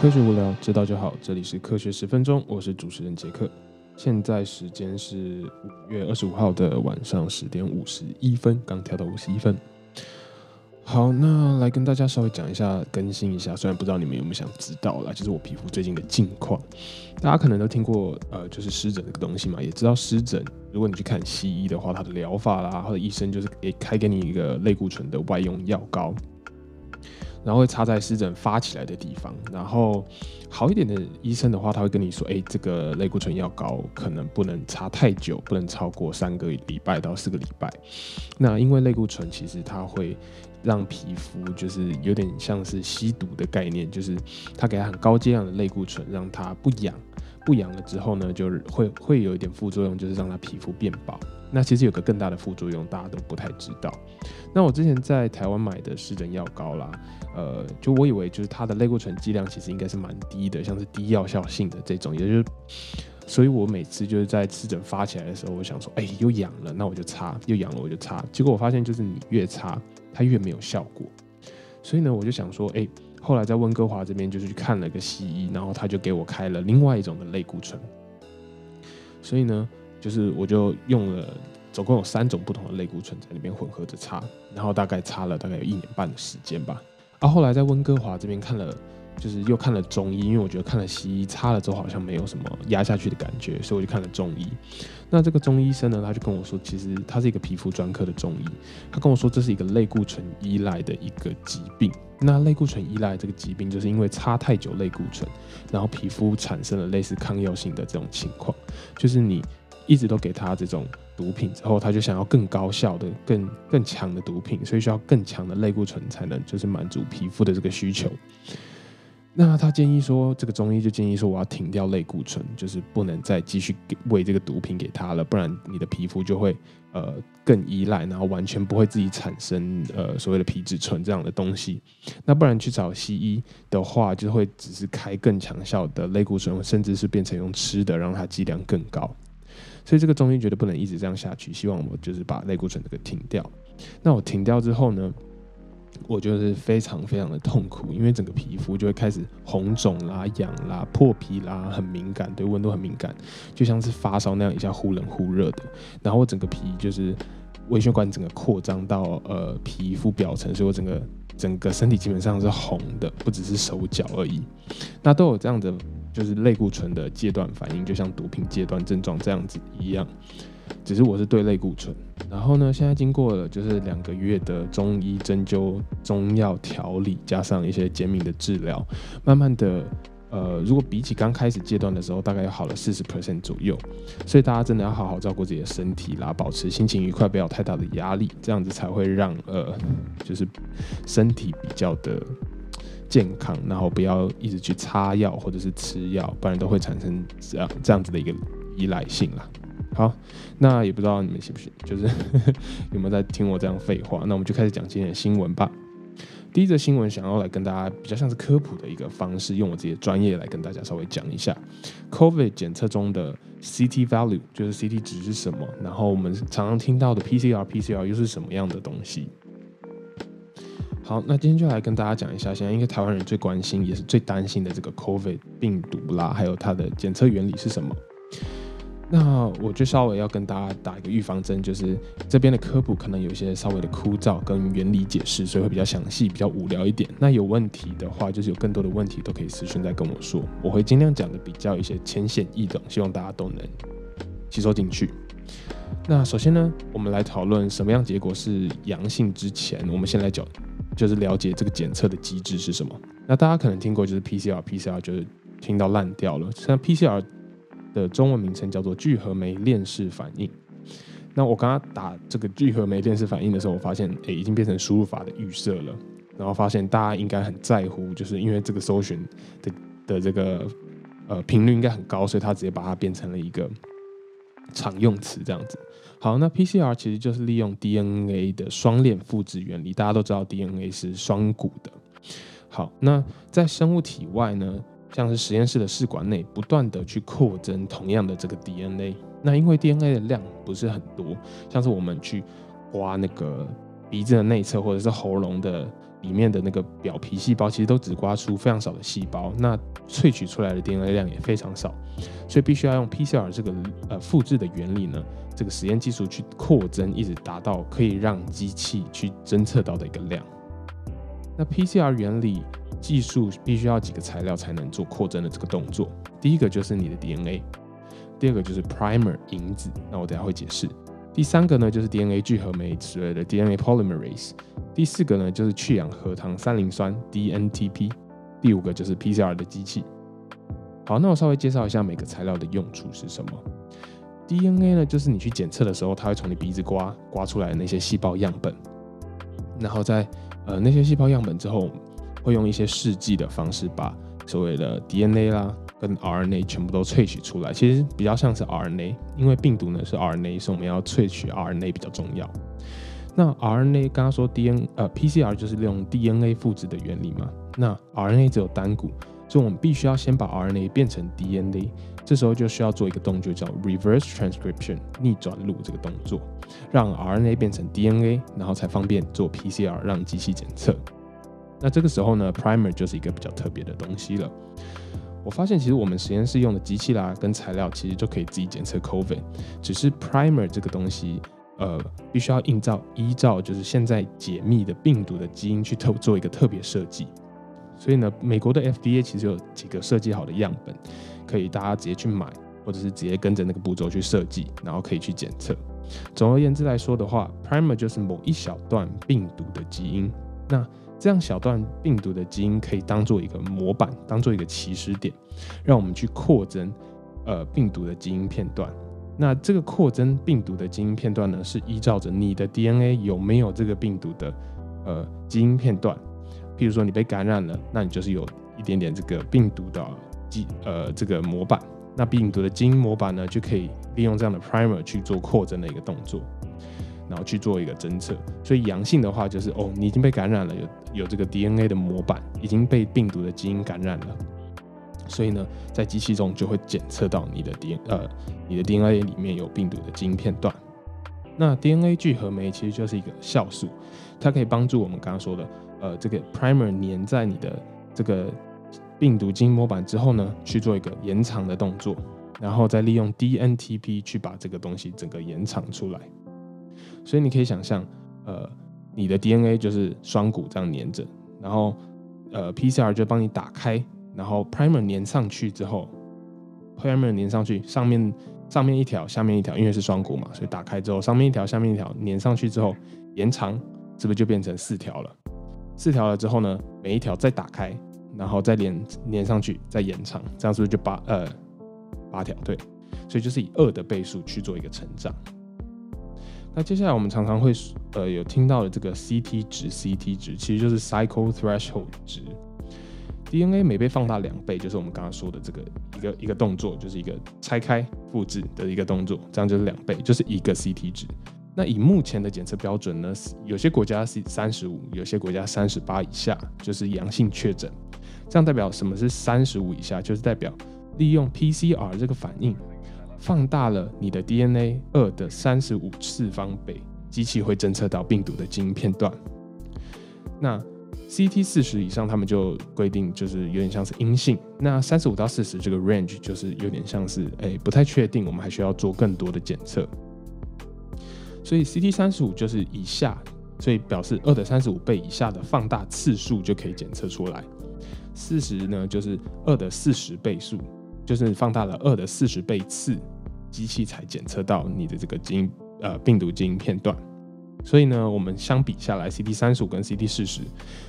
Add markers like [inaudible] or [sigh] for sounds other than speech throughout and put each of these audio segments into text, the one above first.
科学无聊，知道就好。这里是科学十分钟，我是主持人杰克。现在时间是五月二十五号的晚上十点五十一分，刚调到五十一分。好，那来跟大家稍微讲一下，更新一下。虽然不知道你们有没有想知道啦，就是我皮肤最近的近况。大家可能都听过，呃，就是湿疹这个东西嘛，也知道湿疹，如果你去看西医的话，它的疗法啦，或者医生就是给开给你一个类固醇的外用药膏。然后会插在湿疹发起来的地方，然后好一点的医生的话，他会跟你说，哎，这个类固醇药膏可能不能插太久，不能超过三个礼拜到四个礼拜。那因为类固醇其实它会让皮肤就是有点像是吸毒的概念，就是它给它很高剂量的类固醇，让它不痒，不痒了之后呢，就会会有一点副作用，就是让它皮肤变薄。那其实有个更大的副作用，大家都不太知道。那我之前在台湾买的湿疹药膏啦，呃，就我以为就是它的类固醇剂量其实应该是蛮低的，像是低药效性的这种，也就是，所以我每次就是在湿疹发起来的时候，我想说，哎，又痒了，那我就擦，又痒了我就擦。结果我发现就是你越擦，它越没有效果。所以呢，我就想说，哎，后来在温哥华这边就是去看了个西医，然后他就给我开了另外一种的类固醇。所以呢。就是我就用了，总共有三种不同的类固醇在里面混合着擦，然后大概擦了大概有一年半的时间吧。啊，后来在温哥华这边看了，就是又看了中医，因为我觉得看了西医擦了之后好像没有什么压下去的感觉，所以我就看了中医。那这个中医生呢，他就跟我说，其实他是一个皮肤专科的中医，他跟我说这是一个类固醇依赖的一个疾病。那类固醇依赖这个疾病，就是因为擦太久类固醇，然后皮肤产生了类似抗药性的这种情况，就是你。一直都给他这种毒品之后，他就想要更高效的、更更强的毒品，所以需要更强的类固醇才能就是满足皮肤的这个需求。那他建议说，这个中医就建议说，我要停掉类固醇，就是不能再继续给喂这个毒品给他了，不然你的皮肤就会呃更依赖，然后完全不会自己产生呃所谓的皮质醇这样的东西。那不然去找西医的话，就会只是开更强效的类固醇，甚至是变成用吃的，让它剂量更高。所以这个中医觉得不能一直这样下去，希望我就是把类固醇这个停掉。那我停掉之后呢，我就是非常非常的痛苦，因为整个皮肤就会开始红肿啦、痒啦、破皮啦，很敏感，对温度很敏感，就像是发烧那样，一下忽冷忽热的。然后我整个皮就是微血管整个扩张到呃皮肤表层，所以我整个整个身体基本上是红的，不只是手脚而已。那都有这样的。就是类固醇的戒断反应，就像毒品戒断症状这样子一样，只是我是对类固醇。然后呢，现在经过了就是两个月的中医针灸、中药调理，加上一些减敏的治疗，慢慢的，呃，如果比起刚开始阶段的时候，大概要好了四十 percent 左右。所以大家真的要好好照顾自己的身体啦，保持心情愉快，不要太大的压力，这样子才会让呃，就是身体比较的。健康，然后不要一直去擦药或者是吃药，不然都会产生这样这样子的一个依赖性啦。好，那也不知道你们信不信，就是 [laughs] 有没有在听我这样废话？那我们就开始讲今天的新闻吧。第一则新闻想要来跟大家比较像是科普的一个方式，用我自己的专业来跟大家稍微讲一下，COVID 检测中的 CT value 就是 CT 值是什么，然后我们常常听到的 PCR，PCR 又是什么样的东西？好，那今天就来跟大家讲一下，现在应该台湾人最关心也是最担心的这个 COVID 病毒啦，还有它的检测原理是什么？那我就稍微要跟大家打一个预防针，就是这边的科普可能有些稍微的枯燥跟原理解释，所以会比较详细，比较无聊一点。那有问题的话，就是有更多的问题都可以私信再跟我说，我会尽量讲的比较一些浅显易懂，希望大家都能吸收进去。那首先呢，我们来讨论什么样结果是阳性之前，我们先来讲。就是了解这个检测的机制是什么。那大家可能听过，就是 PCR，PCR 就是听到烂掉了。像 PCR 的中文名称叫做聚合酶链式反应。那我刚刚打这个聚合酶链式反应的时候，我发现诶已经变成输入法的预设了。然后发现大家应该很在乎，就是因为这个搜寻的的这个呃频率应该很高，所以他直接把它变成了一个常用词这样子。好，那 PCR 其实就是利用 DNA 的双链复制原理。大家都知道 DNA 是双股的。好，那在生物体外呢，像是实验室的试管内，不断的去扩增同样的这个 DNA。那因为 DNA 的量不是很多，像是我们去刮那个鼻子的内侧或者是喉咙的里面的那个表皮细胞其实都只刮出非常少的细胞，那萃取出来的 DNA 量也非常少，所以必须要用 PCR 这个呃复制的原理呢，这个实验技术去扩增，一直达到可以让机器去侦测到的一个量。那 PCR 原理技术必须要几个材料才能做扩增的这个动作，第一个就是你的 DNA，第二个就是 primer 银子，那我等下会解释。第三个呢，就是 DNA 聚合酶之类的 DNA polymerase。第四个呢，就是去氧核糖三磷酸 DNTP。第五个就是 PCR 的机器。好，那我稍微介绍一下每个材料的用处是什么。DNA 呢，就是你去检测的时候，它会从你鼻子刮刮出来的那些细胞样本，然后在呃那些细胞样本之后，会用一些试剂的方式把所谓的 DNA 啦。跟 RNA 全部都萃取出来，其实比较像是 RNA，因为病毒呢是 RNA，所以我们要萃取 RNA 比较重要。那 RNA 刚刚说 DNA 呃 PCR 就是利用 DNA 复制的原理嘛，那 RNA 只有单股，所以我们必须要先把 RNA 变成 DNA，这时候就需要做一个动作叫 reverse transcription 逆转录这个动作，让 RNA 变成 DNA，然后才方便做 PCR 让机器检测。那这个时候呢，primer 就是一个比较特别的东西了。我发现其实我们实验室用的机器啦，跟材料其实就可以自己检测 COVID，只是 primer 这个东西，呃，必须要映照依照就是现在解密的病毒的基因去特做一个特别设计。所以呢，美国的 FDA 其实有几个设计好的样本，可以大家直接去买，或者是直接跟着那个步骤去设计，然后可以去检测。总而言之来说的话，primer 就是某一小段病毒的基因。那这样小段病毒的基因可以当做一个模板，当做一个起始点，让我们去扩增呃病毒的基因片段。那这个扩增病毒的基因片段呢，是依照着你的 DNA 有没有这个病毒的呃基因片段。譬如说你被感染了，那你就是有一点点这个病毒的基呃这个模板。那病毒的基因模板呢，就可以利用这样的 primer 去做扩增的一个动作。然后去做一个侦测，所以阳性的话就是哦，你已经被感染了，有有这个 DNA 的模板已经被病毒的基因感染了，所以呢，在机器中就会检测到你的 DNA，呃你的 DNA 里面有病毒的基因片段。那 DNA 聚合酶其实就是一个酵素，它可以帮助我们刚刚说的呃这个 primer 粘在你的这个病毒基因模板之后呢，去做一个延长的动作，然后再利用 DNTP 去把这个东西整个延长出来。所以你可以想象，呃，你的 DNA 就是双股这样粘着，然后呃 PCR 就帮你打开，然后 primer 粘上去之后，primer 粘上去，上面上面一条，下面一条，因为是双股嘛，所以打开之后，上面一条，下面一条粘上去之后，延长，是不是就变成四条了？四条了之后呢，每一条再打开，然后再连粘上去，再延长，这样是不是就八呃八条？对，所以就是以二的倍数去做一个成长。那接下来我们常常会呃有听到的这个 CT 值，CT 值其实就是 Cycle Threshold 值。DNA 每被放大两倍，就是我们刚刚说的这个一个一个动作，就是一个拆开复制的一个动作，这样就是两倍，就是一个 CT 值。那以目前的检测标准呢，有些国家是三十五，有些国家三十八以下，就是阳性确诊。这样代表什么是三十五以下？就是代表利用 PCR 这个反应。放大了你的 DNA 二的三十五次方倍，机器会侦测到病毒的基因片段。那 CT 四十以上，他们就规定就是有点像是阴性。那三十五到四十这个 range 就是有点像是哎不太确定，我们还需要做更多的检测。所以 CT 三十五就是以下，所以表示二的三十五倍以下的放大次数就可以检测出来。四十呢就是二的四十倍数。就是放大了二的四十倍次，机器才检测到你的这个基因呃病毒基因片段。所以呢，我们相比下来，CT 三十五跟 CT 四十，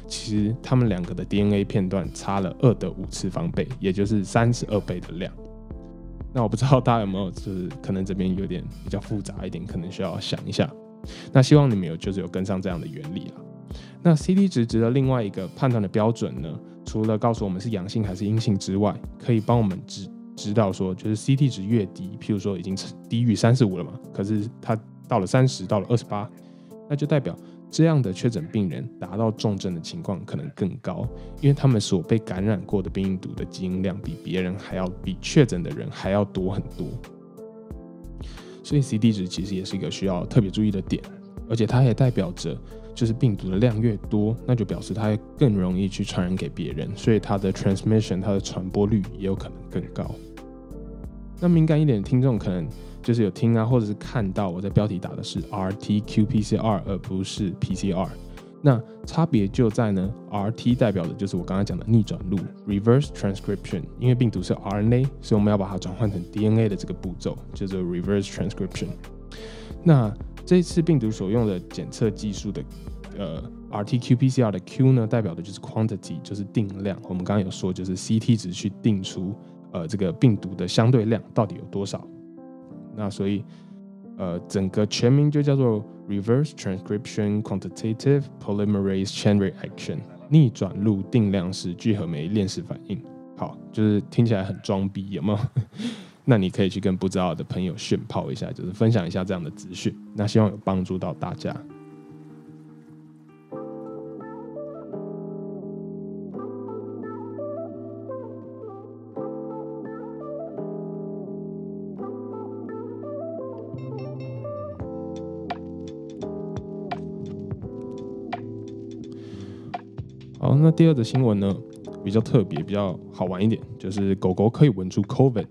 其实它们两个的 DNA 片段差了二的五次方倍，也就是三十二倍的量。那我不知道大家有没有，就是可能这边有点比较复杂一点，可能需要想一下。那希望你们有就是有跟上这样的原理了。那 CT 值值的另外一个判断的标准呢？除了告诉我们是阳性还是阴性之外，可以帮我们知知道说，就是 CT 值越低，譬如说已经低于三十五了嘛，可是它到了三十，到了二十八，那就代表这样的确诊病人达到重症的情况可能更高，因为他们所被感染过的病毒的基因量比别人还要比确诊的人还要多很多，所以 CT 值其实也是一个需要特别注意的点，而且它也代表着。就是病毒的量越多，那就表示它更容易去传染给别人，所以它的 transmission 它的传播率也有可能更高。那敏感一点的听众可能就是有听啊，或者是看到我在标题打的是 RT-qPCR 而不是 PCR。那差别就在呢，RT 代表的就是我刚才讲的逆转录 （reverse transcription），因为病毒是 RNA，所以我们要把它转换成 DNA 的这个步骤叫做 reverse transcription。那这次病毒所用的检测技术的呃 RT-qPCR 的 Q 呢，代表的就是 quantity，就是定量。我们刚刚有说，就是 CT 值去定出呃这个病毒的相对量到底有多少。那所以呃整个全名就叫做 Reverse Transcription Quantitative Polymerase Chain Reaction，逆转录定量式聚合酶链式反应。好，就是听起来很装逼，有没有？那你可以去跟不知道的朋友炫泡一下，就是分享一下这样的资讯。那希望有帮助到大家。好，那第二则新闻呢，比较特别，比较好玩一点，就是狗狗可以闻出 COVID。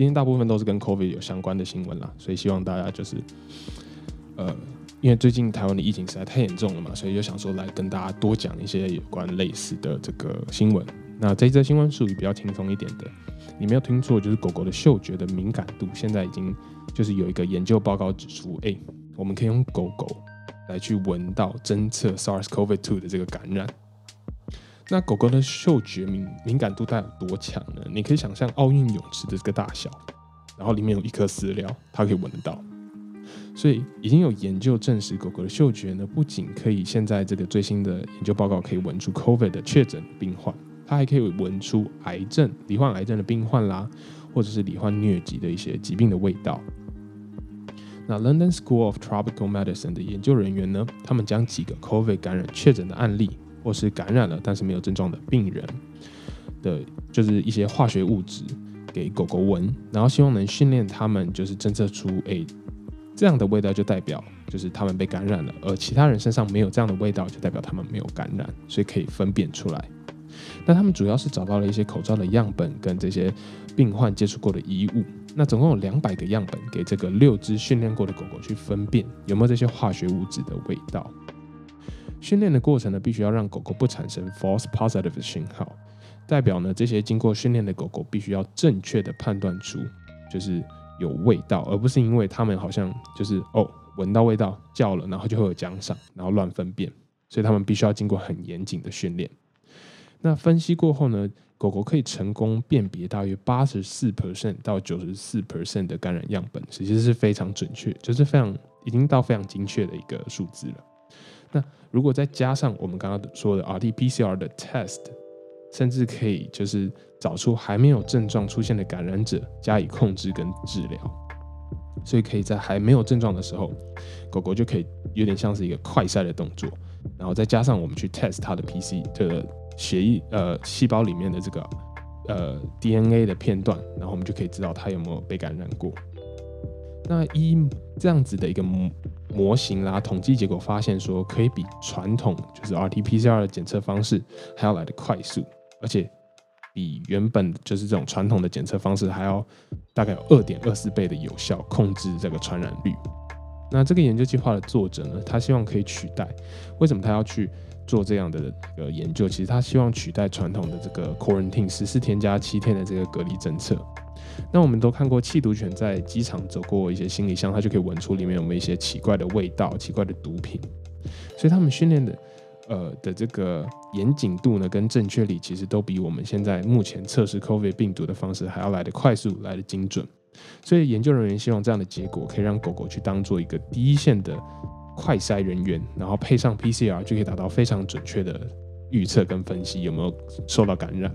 今天大部分都是跟 COVID 有相关的新闻啦，所以希望大家就是，呃，因为最近台湾的疫情实在太严重了嘛，所以就想说来跟大家多讲一些有关类似的这个新闻。那这则新闻属于比较轻松一点的，你没有听错，就是狗狗的嗅觉的敏感度现在已经就是有一个研究报告指出，哎，我们可以用狗狗来去闻到侦测 SARS-CoV-2 的这个感染。那狗狗的嗅觉敏敏感度它有多强呢？你可以想象奥运泳池的这个大小，然后里面有一颗饲料，它可以闻得到。所以已经有研究证实，狗狗的嗅觉呢，不仅可以现在这个最新的研究报告可以闻出 COVID 的确诊病患，它还可以闻出癌症、罹患癌症的病患啦，或者是罹患疟疾的一些疾病的味道。那 London School of Tropical Medicine 的研究人员呢，他们将几个 COVID 感染确诊的案例。或是感染了但是没有症状的病人的，就是一些化学物质给狗狗闻，然后希望能训练他们，就是侦测出，哎，这样的味道就代表就是他们被感染了，而其他人身上没有这样的味道，就代表他们没有感染，所以可以分辨出来。那他们主要是找到了一些口罩的样本跟这些病患接触过的衣物，那总共有两百个样本给这个六只训练过的狗狗去分辨有没有这些化学物质的味道。训练的过程呢，必须要让狗狗不产生 false positive 的信号，代表呢这些经过训练的狗狗必须要正确的判断出就是有味道，而不是因为他们好像就是哦闻到味道叫了，然后就会有奖赏，然后乱分辨，所以他们必须要经过很严谨的训练。那分析过后呢，狗狗可以成功辨别大约八十四 percent 到九十四 percent 的感染样本，其实是非常准确，就是非常已经到非常精确的一个数字了。那如果再加上我们刚刚说的 RT-PCR 的 test，甚至可以就是找出还没有症状出现的感染者加以控制跟治疗，所以可以在还没有症状的时候，狗狗就可以有点像是一个快筛的动作，然后再加上我们去 test 它的 PC 的血液呃细胞里面的这个呃 DNA 的片段，然后我们就可以知道它有没有被感染过。那一这样子的一个模型啦，统计结果发现说，可以比传统就是 RT-PCR 的检测方式还要来的快速，而且比原本就是这种传统的检测方式还要大概有二点二四倍的有效控制这个传染率。那这个研究计划的作者呢，他希望可以取代，为什么他要去做这样的一个研究？其实他希望取代传统的这个 quarantine 十四天加七天的这个隔离政策。那我们都看过缉毒犬在机场走过一些行李箱，它就可以闻出里面有没有一些奇怪的味道、奇怪的毒品。所以他们训练的，呃的这个严谨度呢，跟正确率其实都比我们现在目前测试 COVID 病毒的方式还要来得快速、来得精准。所以研究人员希望这样的结果可以让狗狗去当做一个第一线的快筛人员，然后配上 PCR 就可以达到非常准确的预测跟分析有没有受到感染。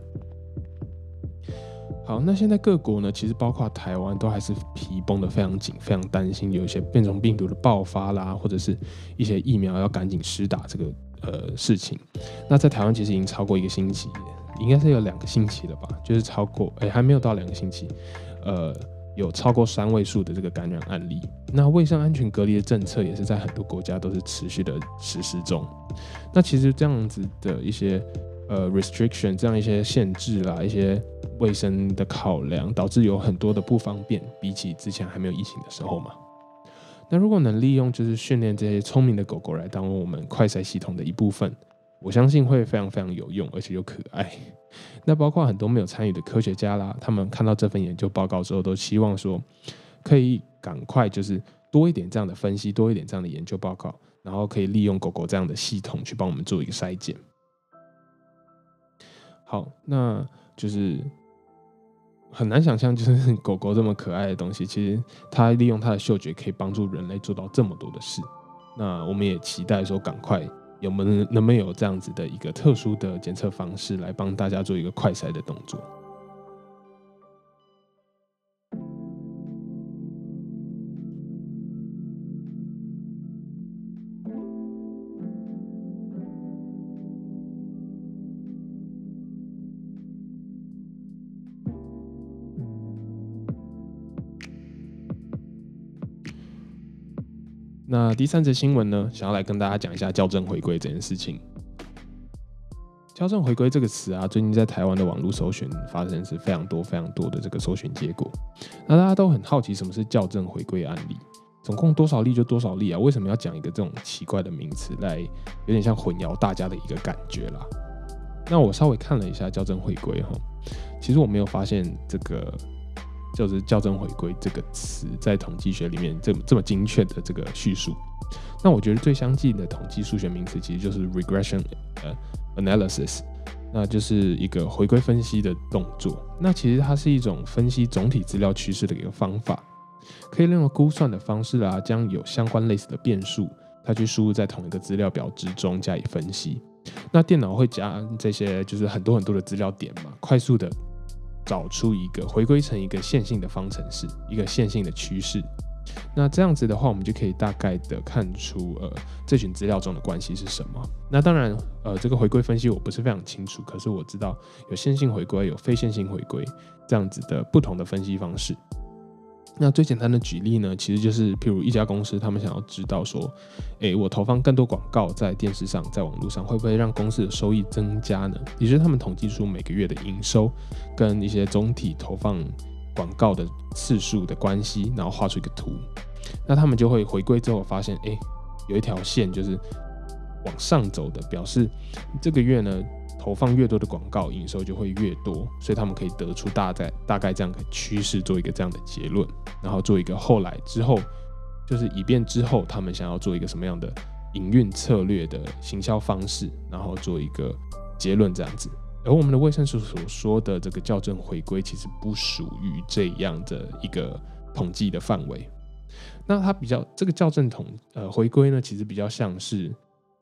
好，那现在各国呢，其实包括台湾，都还是皮绷得非常紧，非常担心有一些变种病毒的爆发啦，或者是一些疫苗要赶紧施打这个呃事情。那在台湾其实已经超过一个星期，应该是有两个星期了吧？就是超过，哎，还没有到两个星期。呃，有超过三位数的这个感染案例。那卫生安全隔离的政策也是在很多国家都是持续的实施中。那其实这样子的一些呃 restriction，这样一些限制啦，一些卫生的考量，导致有很多的不方便，比起之前还没有疫情的时候嘛。那如果能利用就是训练这些聪明的狗狗来当我们快筛系统的一部分，我相信会非常非常有用，而且又可爱。[laughs] 那包括很多没有参与的科学家啦，他们看到这份研究报告之后，都希望说可以赶快就是多一点这样的分析，多一点这样的研究报告，然后可以利用狗狗这样的系统去帮我们做一个筛检。好，那就是。很难想象，就是 [laughs] 狗狗这么可爱的东西，其实它利用它的嗅觉可以帮助人类做到这么多的事。那我们也期待说，赶快有没能能不能有这样子的一个特殊的检测方式，来帮大家做一个快筛的动作。那第三则新闻呢，想要来跟大家讲一下校正回归这件事情。校正回归这个词啊，最近在台湾的网络搜寻发生是非常多非常多的这个搜寻结果。那大家都很好奇什么是校正回归案例，总共多少例就多少例啊？为什么要讲一个这种奇怪的名词来，有点像混淆大家的一个感觉啦？那我稍微看了一下校正回归哈，其实我没有发现这个。就是校正回归这个词，在统计学里面这么这么精确的这个叙述，那我觉得最相近的统计数学名词其实就是 regression 呃 analysis，那就是一个回归分析的动作。那其实它是一种分析总体资料趋势的一个方法，可以利用估算的方式啊，将有相关类似的变数，它去输入在同一个资料表之中加以分析。那电脑会加这些就是很多很多的资料点嘛，快速的。找出一个回归成一个线性的方程式，一个线性的趋势。那这样子的话，我们就可以大概的看出，呃，这群资料中的关系是什么。那当然，呃，这个回归分析我不是非常清楚，可是我知道有线性回归，有非线性回归这样子的不同的分析方式。那最简单的举例呢，其实就是譬如一家公司，他们想要知道说，诶，我投放更多广告在电视上，在网络上，会不会让公司的收益增加呢？也就是他们统计出每个月的营收跟一些总体投放广告的次数的关系，然后画出一个图。那他们就会回归之后发现，诶，有一条线就是往上走的，表示这个月呢。投放越多的广告，营收就会越多，所以他们可以得出大概大概这样的趋势，做一个这样的结论，然后做一个后来之后，就是以便之后他们想要做一个什么样的营运策略的行销方式，然后做一个结论这样子。而我们的卫生署所说的这个校正回归，其实不属于这样的一个统计的范围。那它比较这个校正统呃回归呢，其实比较像是。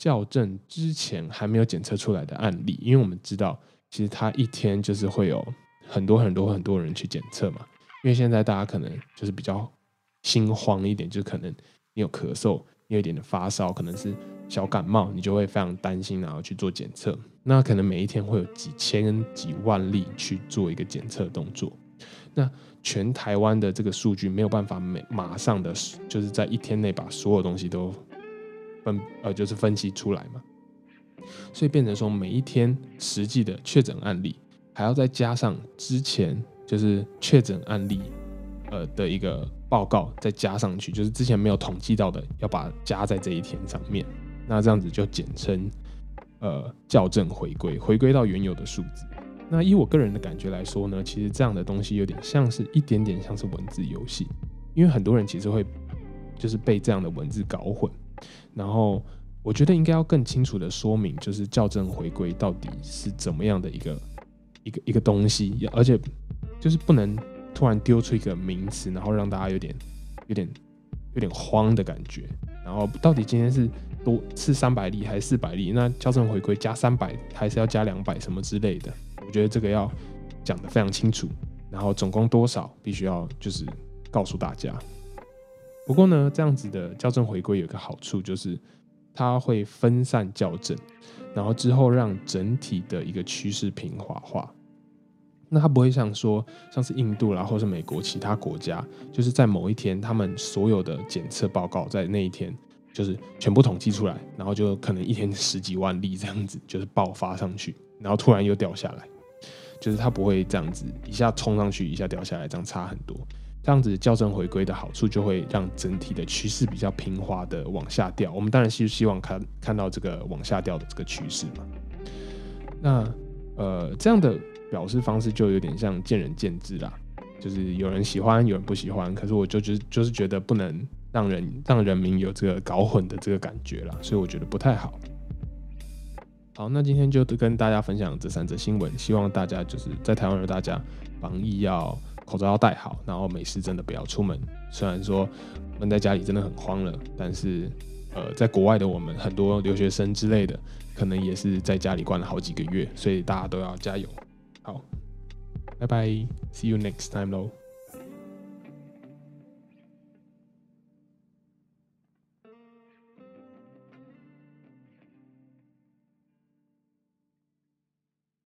校正之前还没有检测出来的案例，因为我们知道，其实它一天就是会有很多很多很多人去检测嘛。因为现在大家可能就是比较心慌一点，就是可能你有咳嗽，你有一点的发烧，可能是小感冒，你就会非常担心，然后去做检测。那可能每一天会有几千几万例去做一个检测动作。那全台湾的这个数据没有办法每马上的就是在一天内把所有东西都。分呃就是分析出来嘛，所以变成说每一天实际的确诊案例，还要再加上之前就是确诊案例呃的一个报告再加上去，就是之前没有统计到的，要把它加在这一天上面。那这样子就简称呃校正回归，回归到原有的数字。那以我个人的感觉来说呢，其实这样的东西有点像是一点点像是文字游戏，因为很多人其实会就是被这样的文字搞混。然后我觉得应该要更清楚的说明，就是校正回归到底是怎么样的一个一个一个东西，而且就是不能突然丢出一个名词，然后让大家有点有点有点慌的感觉。然后到底今天是多是三百例还是四百例？那校正回归加三百还是要加两百什么之类的？我觉得这个要讲的非常清楚。然后总共多少，必须要就是告诉大家。不过呢，这样子的校正回归有个好处，就是它会分散校正，然后之后让整体的一个趋势平滑化。那它不会像说像是印度啦，或是美国其他国家，就是在某一天，他们所有的检测报告在那一天就是全部统计出来，然后就可能一天十几万例这样子，就是爆发上去，然后突然又掉下来，就是它不会这样子一下冲上去，一下掉下来，这样差很多。这样子校正回归的好处，就会让整体的趋势比较平滑的往下掉。我们当然是希望看看到这个往下掉的这个趋势嘛。那呃，这样的表示方式就有点像见仁见智啦，就是有人喜欢，有人不喜欢。可是我就觉就是觉得不能让人让人民有这个搞混的这个感觉啦，所以我觉得不太好。好，那今天就跟大家分享这三则新闻，希望大家就是在台湾的大家防疫要。口罩要戴好，然后没事真的不要出门。虽然说闷在家里真的很慌了，但是呃，在国外的我们很多留学生之类的，可能也是在家里关了好几个月，所以大家都要加油。好，拜拜，see you next time 喽。